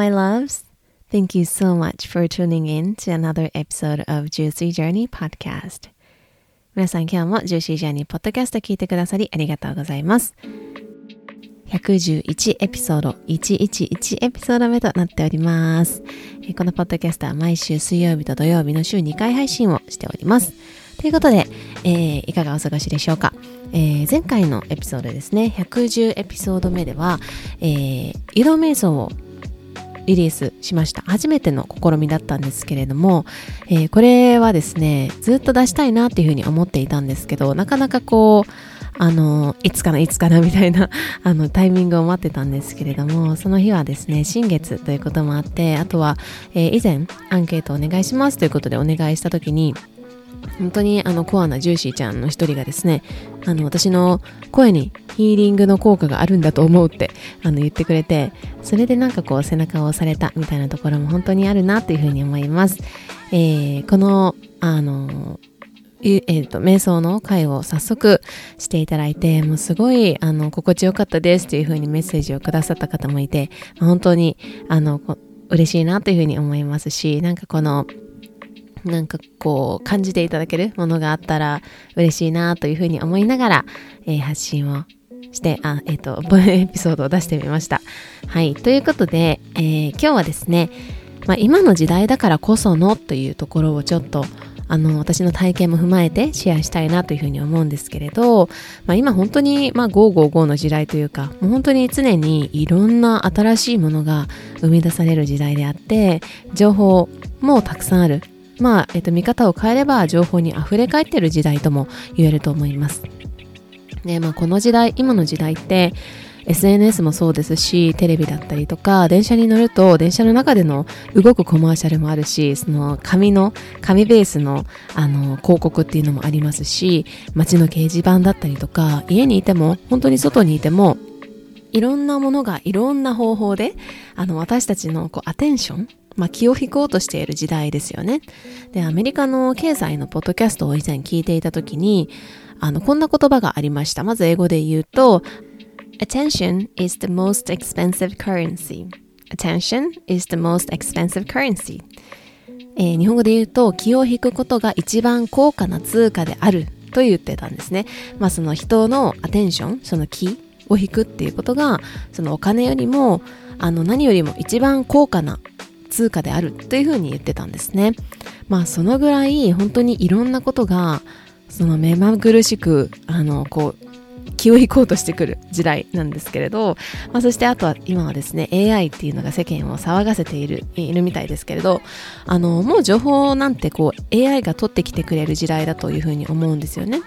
My loves. Thank you so much for tuning in to another episode of Juicy Journey Podcast. 皆さん今日も Juicy Journey Podcast 聞いてくださりありがとうございます。111エピソード、111エピソード目となっております。えこのポッドキャストは毎週水曜日と土曜日の週2回配信をしております。ということで、えーいかがお過ごしでしょうか、えー前回のエピソードですね、110エピソード目では、えー移動瞑想をリリースしました。初めての試みだったんですけれども、えーこれはですねずっと出したいなっていうふうに思っていたんですけどなかなかこうあのいつかないつかなみたいな あのタイミングを待ってたんですけれどもその日はですね新月ということもあってあとは、えー以前アンケートお願いしますということでお願いした時に本当にあのコアなジューシーちゃんの一人がですねあの私の声にヒーリングの効果があるんだと思うってあの言ってくれてそれでなんかこう背中を押されたみたいなところも本当にあるなというふうに思います、えーこのあのえー、と瞑想の会を早速していただいてもうすごいあの心地よかったですというふうにメッセージをくださった方もいて本当にあの嬉しいなというふうに思いますしなんかこのなんかこう感じていただけるものがあったら嬉しいなというふうに思いながら、えー発信をして、あ、えっ、と、エピソードを出してみました。はい。ということで、えー今日はですね、まあ、今の時代だからこそのというところをちょっとあの私の体験も踏まえてシェアしたいなというふうに思うんですけれど、まあ、今本当に、まあ、555の時代というかもう本当に常にいろんな新しいものが生み出される時代であって情報もたくさんあるまあ、えっと、見方を変えれば情報に溢れ返ってる時代とも言えると思います。で、まあ、この時代、今の時代って、SNS もそうですし、テレビだったりとか、電車に乗ると、電車の中での動くコマーシャルもあるし、その紙の、紙ベースの、あの、広告っていうのもありますし、街の掲示板だったりとか、家にいても、本当に外にいても、いろんなものがいろんな方法で、あの、私たちのこうアテンション、まあ、気を引こうとしている時代ですよね。で、アメリカの経済のポッドキャストを以前聞いていたときに、あの、こんな言葉がありました。まず英語で言うと、Attention is the most expensive currency. Attention is the most expensive currency. えー日本語で言うと、気を引くことが一番高価な通貨であると言ってたんですね。まあ、その人のアテンション、その気を引くっていうことが、そのお金よりも、あの、何よりも一番高価な通貨であるというふうに言ってたんですね。まあそのぐらい本当にいろんなことがその目まぐるしくあのこう気を引こうとしてくる時代なんですけれど、まあ、そしてあとは今はですね AI っていうのが世間を騒がせているいるみたいですけれどあのもう情報なんてこう AI が取ってきてくれる時代だというふうに思うんですよね。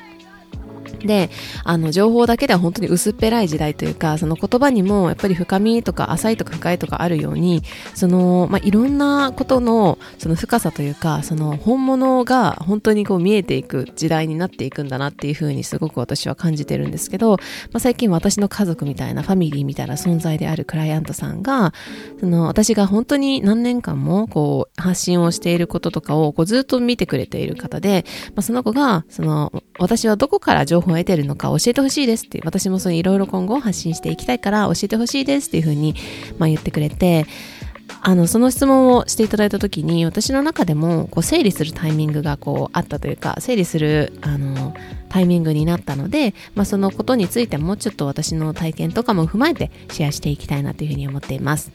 で、あの、情報だけでは本当に薄っぺらい時代というか、その言葉にもやっぱり深みとか浅いとか深いとかあるように、その、まあ、いろんなことの、その深さというか、その本物が本当にこう見えていく時代になっていくんだなっていうふうにすごく私は感じてるんですけど、まあ、最近私の家族みたいなファミリーみたいな存在であるクライアントさんが、その私が本当に何年間もこう発信をしていることとかをこうずっと見てくれている方で、まあ、その子が、その私はどこから情報を得てるのか教えてほしいですって、私もそのいろいろ今後発信していきたいから教えてほしいですっていうふうに、まあ、言ってくれて、あのその質問をしていただいた時に私の中でもこう整理するタイミングがこうあったというか整理するあのタイミングになったので、まあ、そのことについてもうちょっと私の体験とかも踏まえてシェアしていきたいなというふうに思っています。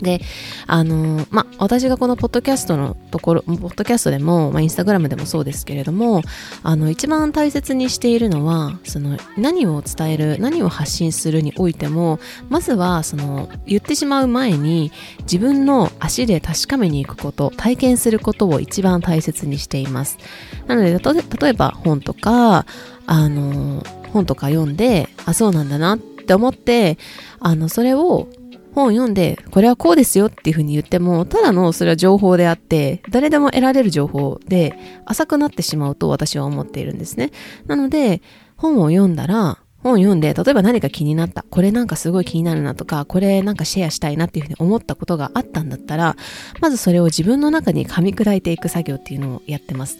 で、あのまあ、私がこのポッドキャストのところ、ポッドキャストでも、まあ、インスタグラムでもそうですけれども、あの、一番大切にしているのは、その、何を伝える、何を発信するにおいても、まずは、その、言ってしまう前に、自分の足で確かめに行くこと、体験することを一番大切にしています。なので、例えば本とか、あの、本とか読んで、あ、そうなんだなって思って、あの、それを本読んで、これはこうですよっていうふうに言っても、ただのそれは情報であって、誰でも得られる情報で、浅くなってしまうと私は思っているんですね。なので、本を読んだら、本読んで、例えば何か気になった。これなんかすごい気になるなとか、これなんかシェアしたいなっていうふうに思ったことがあったんだったら、まずそれを自分の中に噛み砕いていく作業っていうのをやってます。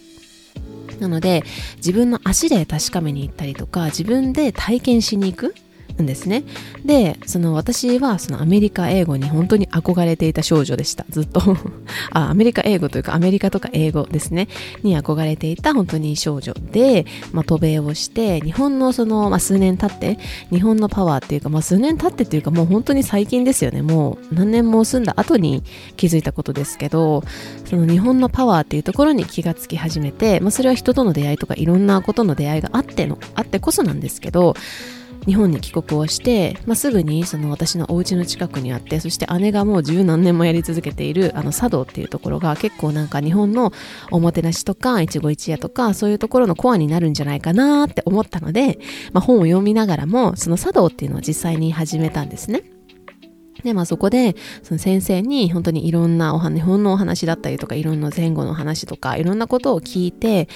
なので、自分の足で確かめに行ったりとか、自分で体験しに行く。んですね。で、その私はそのアメリカ英語に本当に憧れていた少女でした。ずっと あ、アメリカ英語というかアメリカとか英語ですね。に憧れていた本当に少女で、まあ、渡米をして、日本のその、まあ、数年経って、日本のパワーっていうか、まあ、数年経ってっていうかもう本当に最近ですよね。もう何年も住んだ後に気づいたことですけど、その日本のパワーっていうところに気がつき始めて、まあ、それは人との出会いとかいろんなことの出会いがあっての、あってこそなんですけど、日本に帰国をして、まあ、すぐにその私のお家の近くにあってそして姉がもう十何年もやり続けているあの茶道っていうところが結構なんか日本のおもてなしとか一期一会とかそういうところのコアになるんじゃないかなって思ったので、まあ、本を読みながらもその茶道っていうのを実際に始めたんですね。で、まあそこで、その先生に本当にいろんなお話、日本のお話だったりとか、いろんな前後の話とか、いろんなことを聞いて、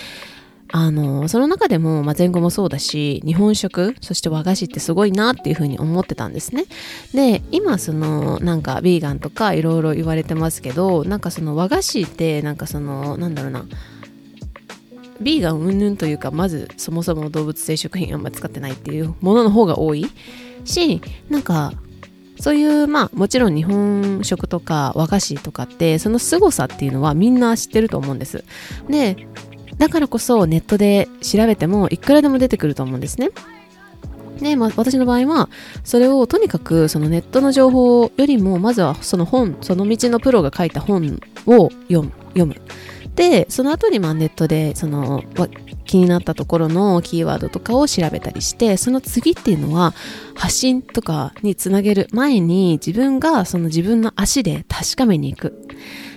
あの、その中でも、まあ、前後もそうだし、日本食、そして和菓子ってすごいなっていうふうに思ってたんですね。で、今その、なんか、ビーガンとかいろいろ言われてますけど、なんかその和菓子って、なんかその、なんだろうな、ビーガン云々というか、まずそもそも動物性食品あんまり使ってないっていうものの方が多いし、なんか、そういう、まあ、もちろん日本食とか和菓子とかって、その凄さっていうのはみんな知ってると思うんです。で、だからこそネットで調べてもいくらでも出てくると思うんですね。で、まあ、私の場合は、それをとにかくそのネットの情報よりも、まずはその本、その道のプロが書いた本を読む。読むで、その後にまあネットでその気になったところのキーワードとかを調べたりして、その次っていうのは発信とかにつなげる前に自分がその自分の足で確かめに行く。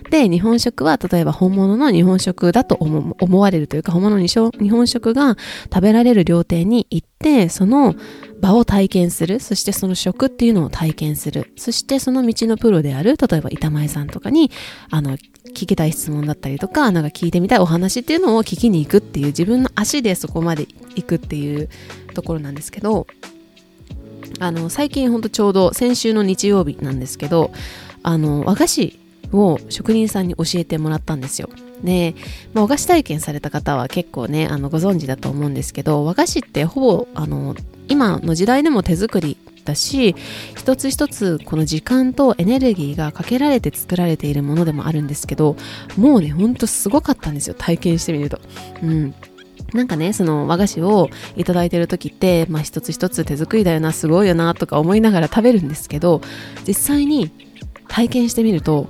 で、日本食は例えば本物の日本食だと思われるというか、本物の日本食が食べられる料亭に行って、その場を体験する。そしてその食っていうのを体験する。そしてその道のプロである、例えば板前さんとかに、あの、聞きたい質問だったりとか、なんか聞いてみたいお話っていうのを聞きに行くっていう、自分の足でそこまで行くっていうところなんですけど、あの、最近ほんとちょうど先週の日曜日なんですけど、あの、和菓子を職人さんに教えてもらったんですよ。で、まあ、和菓子体験された方は結構ね、あの、ご存知だと思うんですけど、和菓子ってほぼ、あの、今の時代でも手作りだし、一つ一つこの時間とエネルギーがかけられて作られているものでもあるんですけど、もうね、ほんとすごかったんですよ、体験してみると。うん。なんかね、その和菓子をいただいてる時って、まあ一つ一つ手作りだよな、すごいよな、とか思いながら食べるんですけど、実際に体験してみると、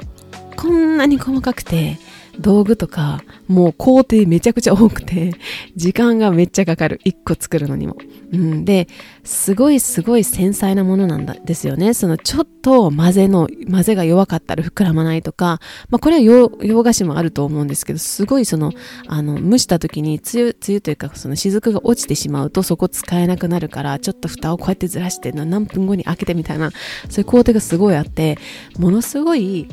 こんなに細かくて、道具とか、もう工程めちゃくちゃ多くて、時間がめっちゃかかる。一個作るのにも。うん。で、すごいすごい繊細なものなんだですよね。そのちょっと混ぜの、混ぜが弱かったら膨らまないとか、まあこれは洋菓子もあると思うんですけど、すごいその、あの、蒸した時につゆ、つゆというかその雫が落ちてしまうとそこ使えなくなるから、ちょっと蓋をこうやってずらして何分後に開けてみたいな、そういう工程がすごいあって、ものすごい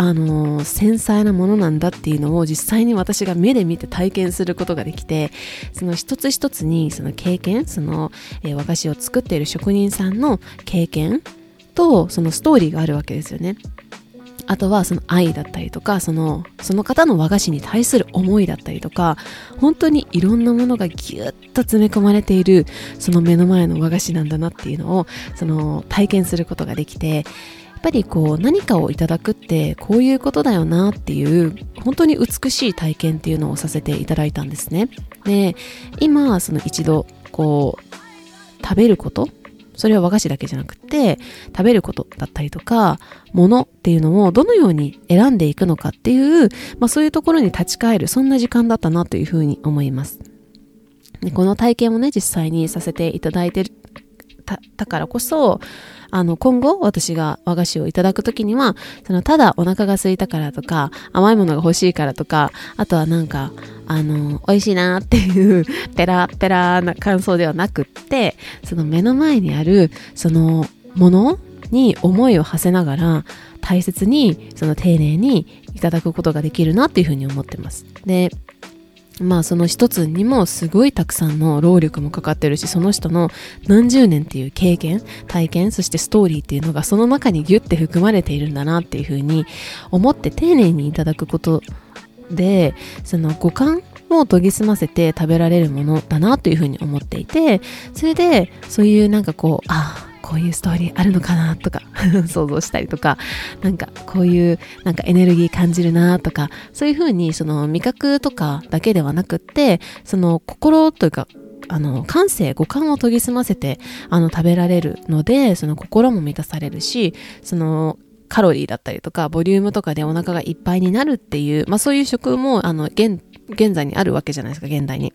あの繊細なものなんだっていうのを実際に私が目で見て体験することができてその一つ一つにその経験その、えー、和菓子を作っている職人さんの経験とそのストーリーがあるわけですよね。あとはその愛だったりとかそのその方の和菓子に対する思いだったりとか本当にいろんなものがぎゅっと詰め込まれているその目の前の和菓子なんだなっていうのをその体験することができてっぱりこう何かをいただくってこういうことだよなっていう本当に美しい体験っていうのをさせていただいたんですね。で、今その一度こう食べることそれは和菓子だけじゃなくて、食べることだったりとか、ものっていうのをどのように選んでいくのかっていう、まあそういうところに立ち返る、そんな時間だったなというふうに思います。でこの体験をね、実際にさせていただいてたたからこそ、あの、今後私が和菓子をいただくときには、その、ただお腹が空いたからとか、甘いものが欲しいからとか、あとはなんか、あの、美味しいなっていう、ペラペラな感想ではなくって、その目の前にある、その、ものに思いを馳せながら、大切に、その丁寧にいただくことができるなっていうふうに思ってます。で、まあその一つにもすごいたくさんの労力もかかってるし、その人の何十年っていう経験、体験、そしてストーリーっていうのがその中にギュッて含まれているんだなっていうふうに思って丁寧にいただくことで、その五感を研ぎ澄ませて食べられるものだなというふうに思っていて、それでそういうなんかこう、ああ、こういうストーリーあるのかなとか 想像したりとかなんかこういうなんかエネルギー感じるなとかそういうふうにその味覚とかだけではなくってその心というかあの、感性、五感を研ぎ澄ませて、あの、食べられるので、その心も満たされるし、その、カロリーだったりとか、ボリュームとかでお腹がいっぱいになるっていう、まあそういう食も、あの、現、現在にあるわけじゃないですか、現代に。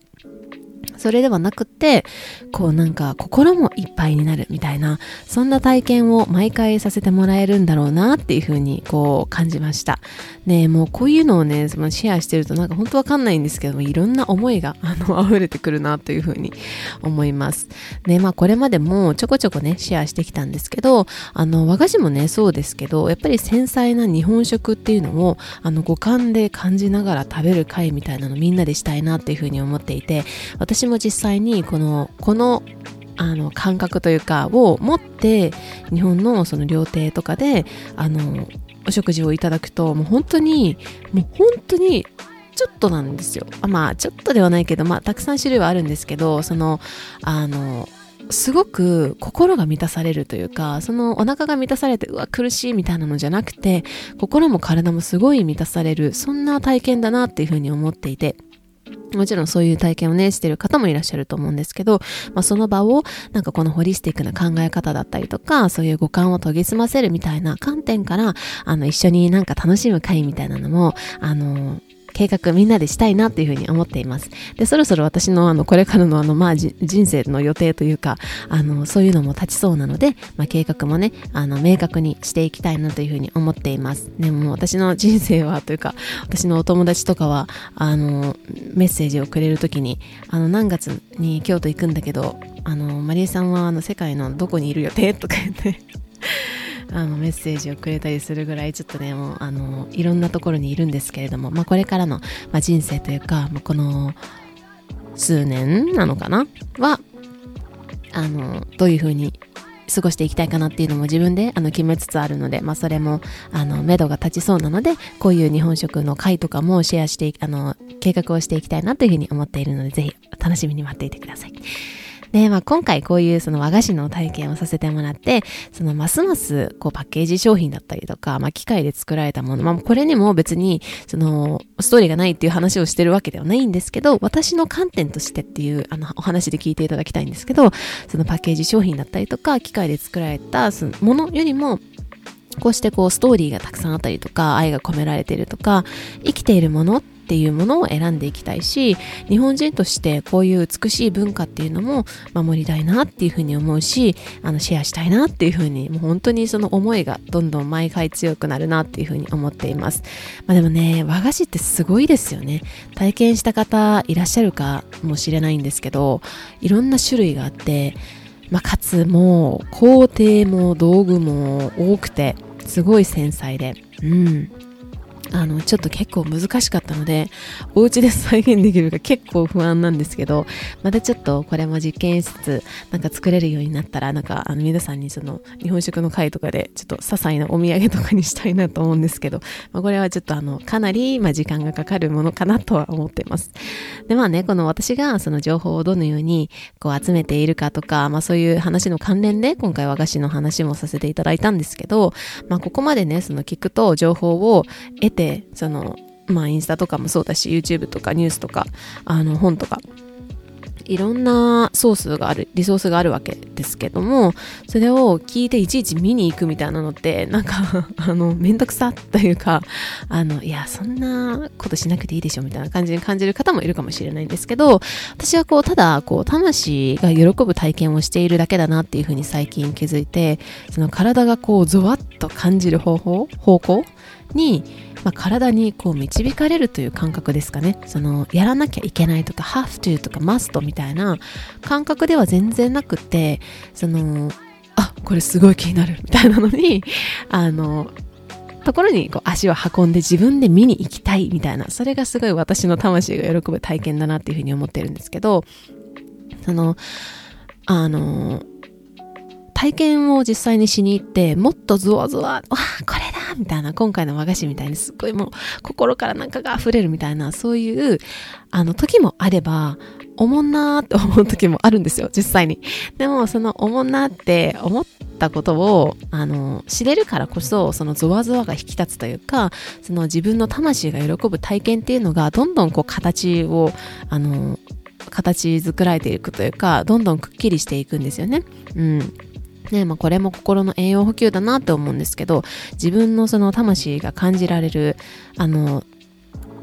それではなくって、こうなんか心もいっぱいになるみたいな、そんな体験を毎回させてもらえるんだろうなっていうふうにこう感じました。ねもうこういうのをね、そのシェアしてるとなんか本当わかんないんですけども、いろんな思いが あの溢れてくるなというふうに思います。ね、まあこれまでもちょこちょこね、シェアしてきたんですけど、あの和菓子もね、そうですけど、やっぱり繊細な日本食っていうのをあの五感で感じながら食べる会みたいなのみんなでしたいなっていうふうに思っていて、私私も実際にこの、このあの感覚というかを持って日本のその料亭とかであのお食事をいただくともう本当にもう本当にちょっとなんですよ。あまあちょっとではないけどまあたくさん種類はあるんですけどそのあのすごく心が満たされるというか、そのお腹が満たされて、うわ、苦しいみたいなのじゃなくて、心も体もすごい満たされる、そんな体験だなっていうふうに思っていて、もちろんそういう体験をね、してる方もいらっしゃると思うんですけど、まあ、その場を、なんかこのホリスティックな考え方だったりとか、そういう五感を研ぎ澄ませるみたいな観点から、あの、一緒になんか楽しむ会みたいなのも、あの、計画みんなでしたいなっていうふうに思っています。で、そろそろ私のあの、これからのあの、まあ、人生の予定というか、あの、そういうのも立ちそうなので、まあ、計画もね、あの、明確にしていきたいなというふうに思っています。でも私の人生はというか、私のお友達とかは、あの、メッセージをくれるときに、あの、何月に京都行くんだけど、あの、マリエさんはあの、世界のどこにいる予定とか言ってあのメッセージをくれたりするぐらいちょっとねもうあのいろんなところにいるんですけれども、まあ、これからの、まあ、人生というか、まあ、この数年なのかな？はあのどういうふうに過ごしていきたいかなっていうのも自分であの決めつつあるので、まあ、それもあの目処が立ちそうなのでこういう日本食の会とかもシェアしてあの計画をしていきたいなというふうに思っているのでぜひ楽しみに待っていてください。で、まあ、今回こういうその和菓子の体験をさせてもらって、そのますますこうパッケージ商品だったりとか、まあ、機械で作られたもの、まあ、これにも別にそのストーリーがないっていう話をしてるわけではないんですけど、私の観点としてっていうあのお話で聞いていただきたいんですけど、そのパッケージ商品だったりとか、機械で作られたそのものよりも、こうしてこうストーリーがたくさんあったりとか、愛が込められてるとか、生きているものっっていうものを選んでいきたいし日本人としてこういう美しい文化っていうのも守りたいなっていうふうに思うしあのシェアしたいなっていうふうにもう本当にその思いがどんどん毎回強くなるなっていうふうに思っています、まあ、でもね和菓子ってすごいですよね。体験した方いらっしゃるかもしれないんですけどいろんな種類があってまあ、かつもう工程も道具も多くてすごい繊細で。うん。あの、ちょっと結構難しかったので、お家で再現できるか結構不安なんですけど、またちょっとこれも実験しつつ、なんか作れるようになったら、なんかあの皆さんにその日本食の会とかで、ちょっと些細なお土産とかにしたいなと思うんですけど、まあ、これはちょっとあの、かなり、まあ、時間がかかるものかなとは思ってます。で、まあね、この私がその情報をどのようにこう集めているかとか、まあそういう話の関連で、今回和菓子の話もさせていただいたんですけど、まあここまでね、その聞くと情報を得て、そのまあインスタとかもそうだし YouTube とかニュースとかあの本とか。いろんなソースがある、リソースがあるわけですけども、それを聞いていちいち見に行くみたいなのって、なんか あの、めんどくさというか、あの、いや、そんなことしなくていいでしょみたいな感じに感じる方もいるかもしれないんですけど、私はこう、ただ、こう、魂が喜ぶ体験をしているだけだなっていうふうに最近気づいて、その体がこう、ゾワッと感じる方法、方向に、まあ、体にこう導かれるという感覚ですかね。その、やらなきゃいけないとか、have to とか must みたいな感覚では全然なくて、その、あ、これすごい気になるみたいなのに、あの、ところにこう足を運んで自分で見に行きたいみたいな、それがすごい私の魂が喜ぶ体験だなっていうふうに思ってるんですけど、その、あの、体験を実際にしに行って、もっとゾワゾワ、わあ、これだみたいな、今回の和菓子みたいにすっごいもう心からなんかが溢れるみたいな、そういう、あの時もあれば、おもんなーって思う時もあるんですよ、実際に。でも、そのおもんなって思ったことを、あの、知れるからこそ、そのゾワゾワが引き立つというか、その自分の魂が喜ぶ体験っていうのが、どんどんこう形を、あの、形作られていくというか、どんどんくっきりしていくんですよね。うん。ね、まあ、これも心の栄養補給だなって思うんですけど、自分のその魂が感じられる、あの、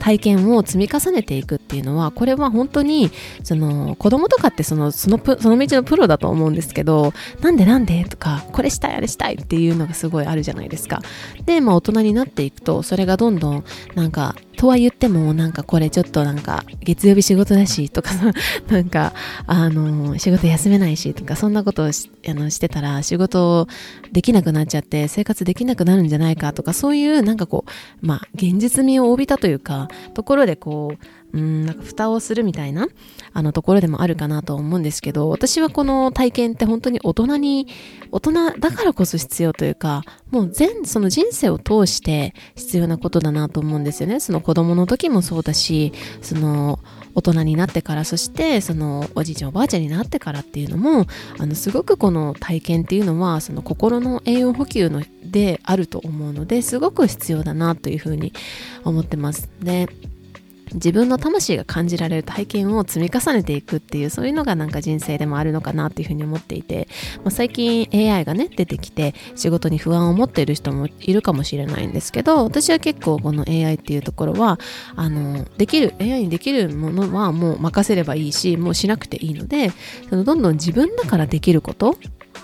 体験を積み重ねていくっていうのは、これは本当に、その、子供とかってその、そのその道のプロだと思うんですけど、なんでなんでとか、これしたい、あれしたいっていうのがすごいあるじゃないですか。で、まあ大人になっていくと、それがどんどん、なんか、とは言っても、なんかこれちょっとなんか、月曜日仕事だし、とかさ、なんか、あの、仕事休めないし、とか、そんなことをしあのしてたら、仕事できなくなっちゃって、生活できなくなるんじゃないかとか、そういう、なんかこう、まあ、現実味を帯びたというか、ところでこう、うん、なんか蓋をするみたいな、あのところでもあるかなと思うんですけど、私はこの体験って本当に大人に、大人だからこそ必要というか、もう全、その人生を通して必要なことだなと思うんですよね。その子供の時もそうだし、その大人になってから、そしてそのおじいちゃんおばあちゃんになってからっていうのも、あのすごくこの体験っていうのは、その心の栄養補給のであると思うので、すごく必要だなというふうに思ってます。で、自分の魂が感じられる体験を積み重ねていくっていうそういうのがなんか人生でもあるのかなっていうふうに思っていて、まあ、最近 AI がね出てきて仕事に不安を持っている人もいるかもしれないんですけど私は結構この AI っていうところはあのできる AI にできるものはもう任せればいいしもうしなくていいのでそのどんどん自分だからできること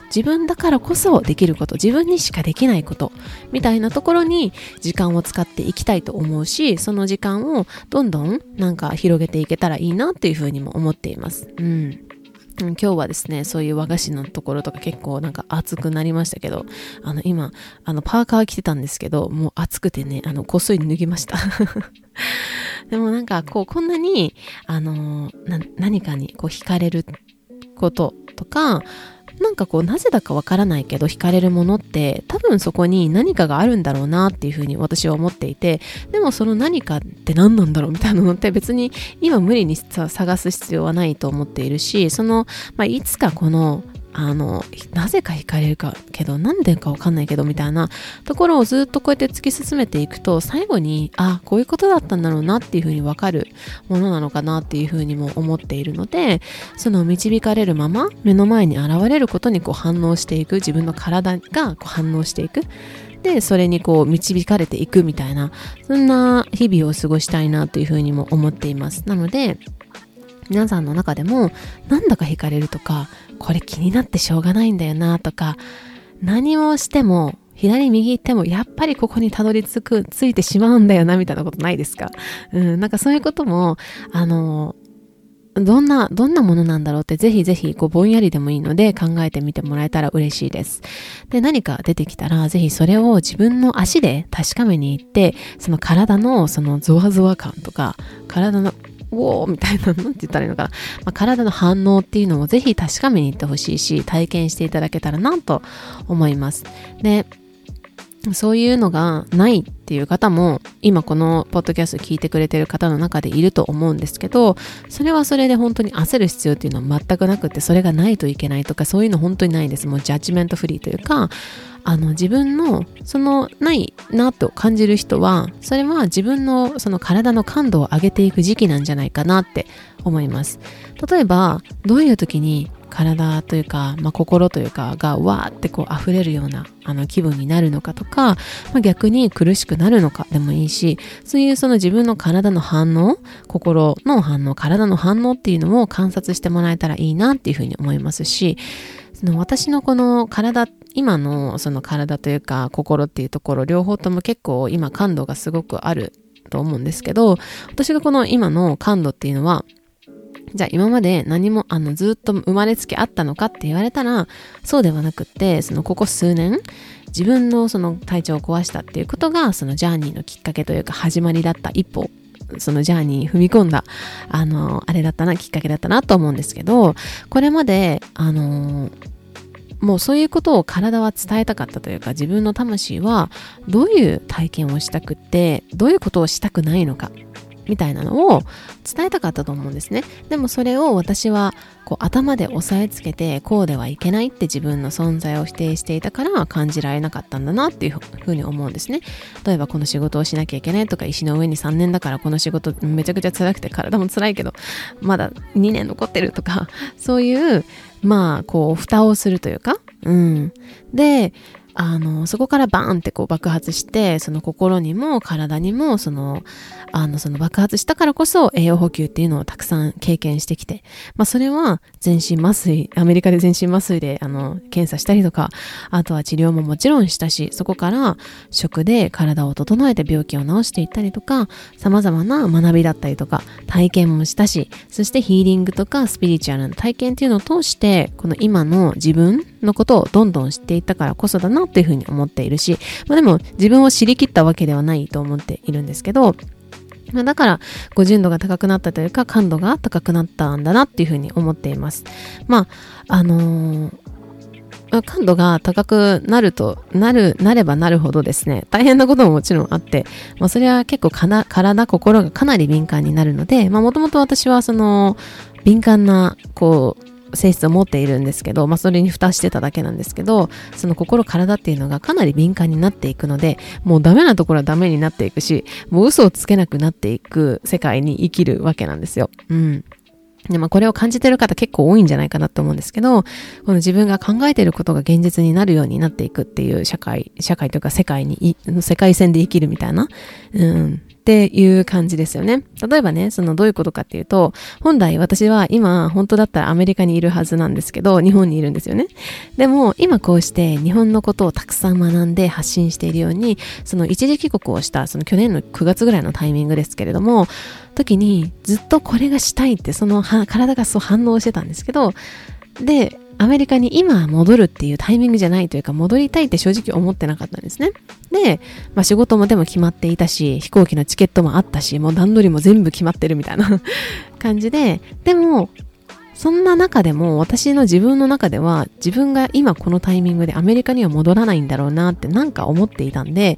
自分だからこそできること、自分にしかできないこと、みたいなところに時間を使っていきたいと思うし、その時間をどんどんなんか広げていけたらいいなっていうふうにも思っています。うん。今日はですね、そういう和菓子のところとか結構なんか暑くなりましたけど、あの今、あのパーカー着てたんですけど、もう暑くてね、あのこっそり脱ぎました。でもなんかこう、こんなに、あの何かにこう惹かれることとか、なんかこうなぜだかわからないけど惹かれるものって多分そこに何かがあるんだろうなっていうふうに私は思っていてでもその何かって何なんだろうみたいなのって別に今無理に探す必要はないと思っているしその、まあ、いつかこのあの、なぜか惹かれるかけど、なんでかわかんないけど、みたいなところをずっとこうやって突き進めていくと、最後に、あ、こういうことだったんだろうなっていうふうにわかるものなのかなっていうふうにも思っているので、その導かれるまま、目の前に現れることにこう反応していく、自分の体がこう反応していく。で、それにこう導かれていくみたいな、そんな日々を過ごしたいなというふうにも思っています。なので、皆さんの中でもなんだか惹かれるとかこれ気になってしょうがないんだよなとか何もしても左右行ってもやっぱりここにたどり着く、ついてしまうんだよなみたいなことないですか？うん、なんかそういうことも、あの、どんな、どんなものなんだろうってぜひぜひこうぼんやりでもいいので考えてみてもらえたら嬉しいです。で、何か出てきたらぜひそれを自分の足で確かめに行って、その体のそのゾワゾワ感とか、体のおーみたいな、なんて言ったらいいのかな。まあ、体の反応っていうのもぜひ確かめに行ってほしいし、体験していただけたらなと思います。で、そういうのがないっていう方も今このポッドキャスト聞いてくれてる方の中でいると思うんですけどそれはそれで本当に焦る必要っていうのは全くなくてそれがないといけないとかそういうの本当にないです。もうジャッジメントフリーというかあの自分のそのないなと感じる人はそれは自分のその体の感度を上げていく時期なんじゃないかなって思います。例えばどういう時に体というか、まあ、心というかがわーってこう溢れるようなあの気分になるのかとか、まあ、逆に苦しくなるのかでもいいしそういうその自分の体の反応心の反応体の反応っていうのを観察してもらえたらいいなっていうふうに思いますしその私のこの体今のその体というか心っていうところ両方とも結構今感度がすごくあると思うんですけど私がこの今の感度っていうのはじゃあ今まで何もあのずっと生まれつきあったのかって言われたらそうではなくってそのここ数年自分のその体調を壊したっていうことがそのジャーニーのきっかけというか始まりだった一歩そのジャーニー踏み込んだあのあれだったなきっかけだったなと思うんですけどこれまであのもうそういうことを体は伝えたかったというか自分の魂はどういう体験をしたくってどういうことをしたくないのかみたいなのを伝えたかったと思うんですね。でもそれを私はこう頭で押さえつけてこうではいけないって自分の存在を否定していたから感じられなかったんだなっていうふうに思うんですね。例えばこの仕事をしなきゃいけないとか石の上に3年だからこの仕事めちゃくちゃ辛くて体も辛いけどまだ2年残ってるとかそういうまあこう蓋をするというか。うん。であの、そこからバーンってこう爆発して、その心にも体にも、その、あの、その爆発したからこそ栄養補給っていうのをたくさん経験してきて、まあそれは全身麻酔、アメリカで全身麻酔で、あの、検査したりとか、あとは治療ももちろんしたし、そこから食で体を整えて病気を治していったりとか、様々な学びだったりとか、体験もしたし、そしてヒーリングとかスピリチュアルな体験っていうのを通して、この今の自分のことをどんどん知っていったからこそだなっていうふうに思っているし、まあ、でも自分を知りきったわけではないと思っているんですけど、まあ、だから、ご純度が高くなったというか、感度が高くなったんだなっていうふうに思っています。まあ、あのー感度が高くなると、なる、なればなるほどですね、大変なことももちろんあって、まあ、それは結構かな、体、心がかなり敏感になるので、まあ、もともと私はその、敏感な、こう、性質を持っているんですけど、まあ、それに蓋してただけなんですけど、その心、体っていうのがかなり敏感になっていくので、もうダメなところはダメになっていくし、もう嘘をつけなくなっていく世界に生きるわけなんですよ。うん。で、まあ、これを感じてる方結構多いんじゃないかなと思うんですけど、この自分が考えてることが現実になるようになっていくっていう社会、社会というか世界に、世界線で生きるみたいな、うん、っていう感じですよね。例えばね、そのどういうことかっていうと、本来私は今本当だったらアメリカにいるはずなんですけど、日本にいるんですよね。でも今こうして日本のことをたくさん学んで発信しているように、その一時帰国をした、その去年の9月ぐらいのタイミングですけれども、時にずっとこれがしたいってその体がそう反応してたんですけど、で、アメリカに今戻るっていうタイミングじゃないというか戻りたいって正直思ってなかったんですね。で、まあ仕事もでも決まっていたし、飛行機のチケットもあったし、もう段取りも全部決まってるみたいな 感じで、でも、そんな中でも私の自分の中では自分が今このタイミングでアメリカには戻らないんだろうなってなんか思っていたんで、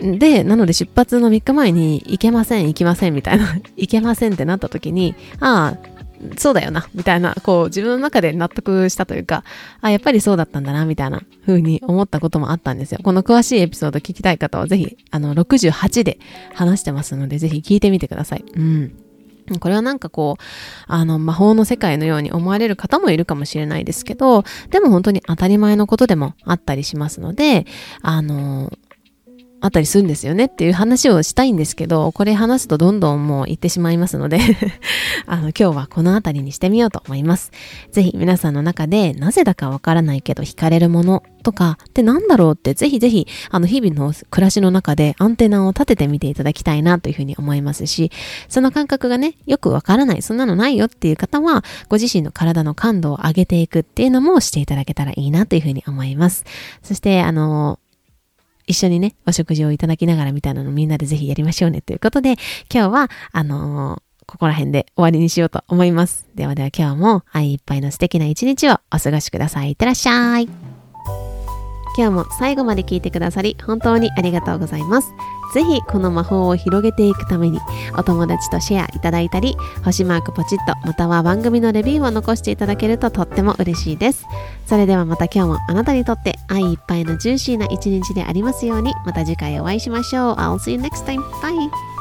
で、なので出発の3日前に行けません、行きませんみたいな、行けませんってなった時に、ああ、そうだよな、みたいな、こう自分の中で納得したというか、あ、やっぱりそうだったんだな、みたいな風に思ったこともあったんですよ。この詳しいエピソード聞きたい方はぜひ、あの、68で話してますので、ぜひ聞いてみてください。うん。これはなんかこう、あの、魔法の世界のように思われる方もいるかもしれないですけど、でも本当に当たり前のことでもあったりしますので、あの、あったりするんですよねっていう話をしたいんですけど、これ話すとどんどんもう言ってしまいますので あの、今日はこの辺りにしてみようと思います。ぜひ皆さんの中でなぜだかわからないけど惹かれるものとかってなんだろうってぜひぜひあの日々の暮らしの中でアンテナを立ててみていただきたいなというふうに思いますし、その感覚がね、よくわからない、そんなのないよっていう方は、ご自身の体の感度を上げていくっていうのもしていただけたらいいなというふうに思います。そして、あの、一緒にね、お食事をいただきながらみたいなのみんなでぜひやりましょうねということで、今日は、あのー、ここら辺で終わりにしようと思います。ではでは今日も愛いっぱいの素敵な一日をお過ごしください。いってらっしゃい。今日も最後まで聞いてくださり本当にありがとうございますぜひこの魔法を広げていくためにお友達とシェアいただいたり星マークポチッとまたは番組のレビューを残していただけるととっても嬉しいですそれではまた今日もあなたにとって愛いっぱいのジューシーな一日でありますようにまた次回お会いしましょう I'll see you next time. Bye!